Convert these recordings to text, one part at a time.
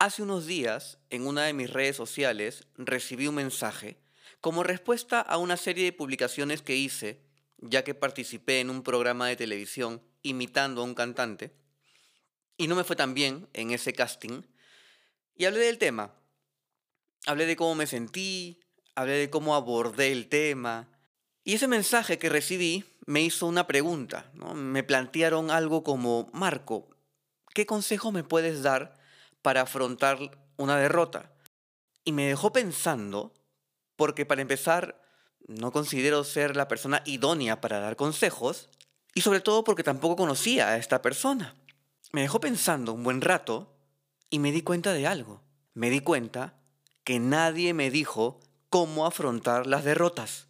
Hace unos días, en una de mis redes sociales, recibí un mensaje como respuesta a una serie de publicaciones que hice, ya que participé en un programa de televisión imitando a un cantante, y no me fue tan bien en ese casting, y hablé del tema. Hablé de cómo me sentí, hablé de cómo abordé el tema, y ese mensaje que recibí me hizo una pregunta, me plantearon algo como, Marco, ¿qué consejo me puedes dar? Para afrontar una derrota. Y me dejó pensando, porque para empezar, no considero ser la persona idónea para dar consejos, y sobre todo porque tampoco conocía a esta persona. Me dejó pensando un buen rato y me di cuenta de algo. Me di cuenta que nadie me dijo cómo afrontar las derrotas.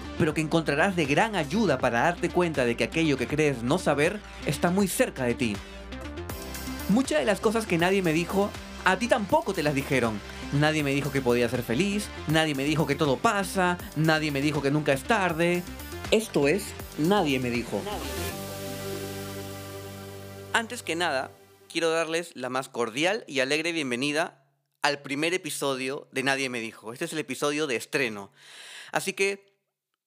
pero que encontrarás de gran ayuda para darte cuenta de que aquello que crees no saber está muy cerca de ti. Muchas de las cosas que nadie me dijo, a ti tampoco te las dijeron. Nadie me dijo que podía ser feliz, nadie me dijo que todo pasa, nadie me dijo que nunca es tarde. Esto es, nadie me dijo. Antes que nada, quiero darles la más cordial y alegre bienvenida al primer episodio de Nadie me dijo. Este es el episodio de estreno. Así que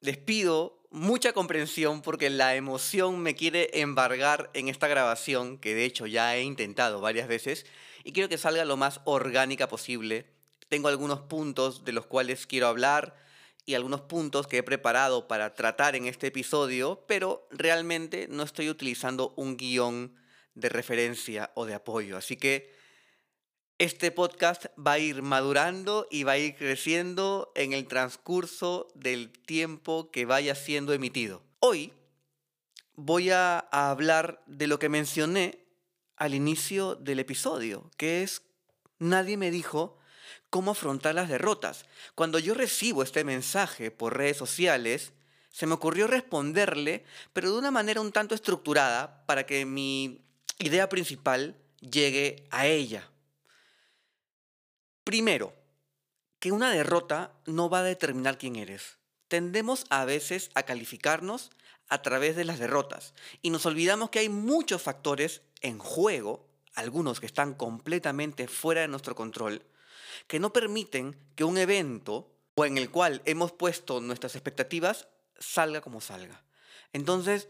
les pido mucha comprensión porque la emoción me quiere embargar en esta grabación, que de hecho ya he intentado varias veces, y quiero que salga lo más orgánica posible. Tengo algunos puntos de los cuales quiero hablar y algunos puntos que he preparado para tratar en este episodio, pero realmente no estoy utilizando un guion de referencia o de apoyo. Así que este podcast va a ir madurando y va a ir creciendo en el transcurso del tiempo que vaya siendo emitido. Hoy voy a, hablar de lo que mencioné al inicio del episodio, que es nadie me dijo cómo afrontar las derrotas. Cuando yo recibo este mensaje por redes sociales, se me ocurrió responderle, pero de una manera un tanto estructurada para que mi idea principal llegue a ella. Primero, que una derrota no va a determinar quién eres. Tendemos a veces a calificarnos a través de las derrotas y nos olvidamos que hay muchos factores en juego, algunos que están completamente fuera de nuestro control, que no permiten que un evento o en el cual hemos puesto nuestras expectativas salga como salga. Entonces,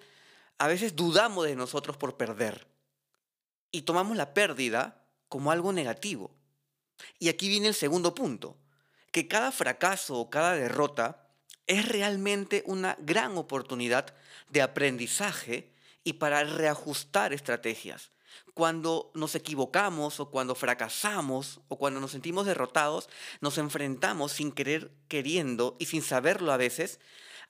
a veces dudamos de nosotros por perder y tomamos la pérdida como algo negativo. Y aquí viene el segundo punto, que cada fracaso o cada derrota es realmente una gran oportunidad de aprendizaje y para reajustar estrategias. Cuando nos equivocamos o cuando fracasamos o cuando nos sentimos derrotados, nos enfrentamos sin querer, queriendo y sin saberlo a veces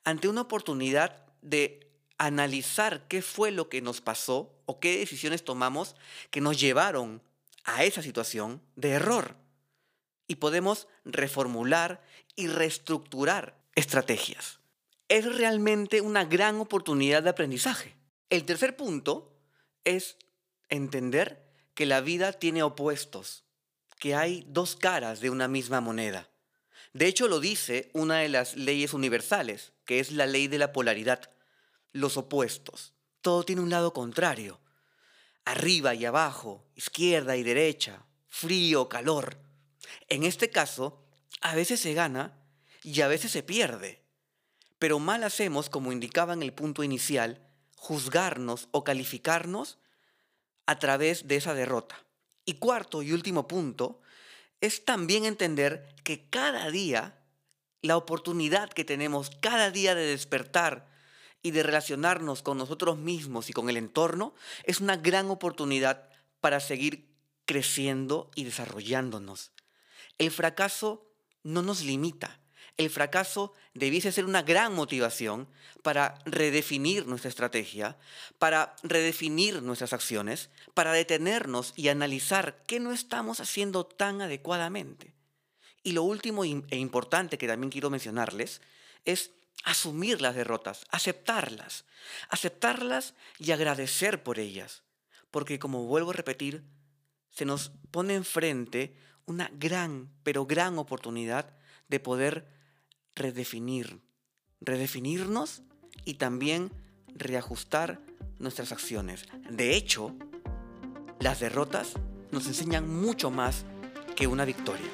ante una oportunidad de analizar qué fue lo que nos pasó o qué decisiones tomamos que nos llevaron a esa situación de error. Y podemos reformular y reestructurar estrategias. Es realmente una gran oportunidad de aprendizaje. El tercer punto es entender que la vida tiene opuestos, que hay dos caras de una misma moneda. De hecho, lo dice una de las leyes universales, que es la ley de la polaridad, los opuestos. Todo tiene un lado contrario arriba y abajo, izquierda y derecha, frío, calor. En este caso, a veces se gana y a veces se pierde. Pero mal hacemos, como indicaba en el punto inicial, juzgarnos o calificarnos a través de esa derrota. Y cuarto y último punto es también entender que cada día, la oportunidad que tenemos cada día de despertar y de relacionarnos con nosotros mismos y con el entorno es una gran oportunidad para seguir creciendo y desarrollándonos. El fracaso no nos limita, el fracaso debiese ser una gran motivación para redefinir nuestra estrategia, para redefinir nuestras acciones, para detenernos y analizar qué no estamos haciendo tan adecuadamente. Y lo último e importante que también quiero mencionarles es asumir las derrotas, aceptarlas, aceptarlas y agradecer por ellas. Porque como vuelvo a repetir, se nos pone enfrente una gran, pero gran oportunidad de poder redefinir, redefinirnos y también reajustar nuestras acciones. De hecho, las derrotas nos enseñan mucho más que una victoria.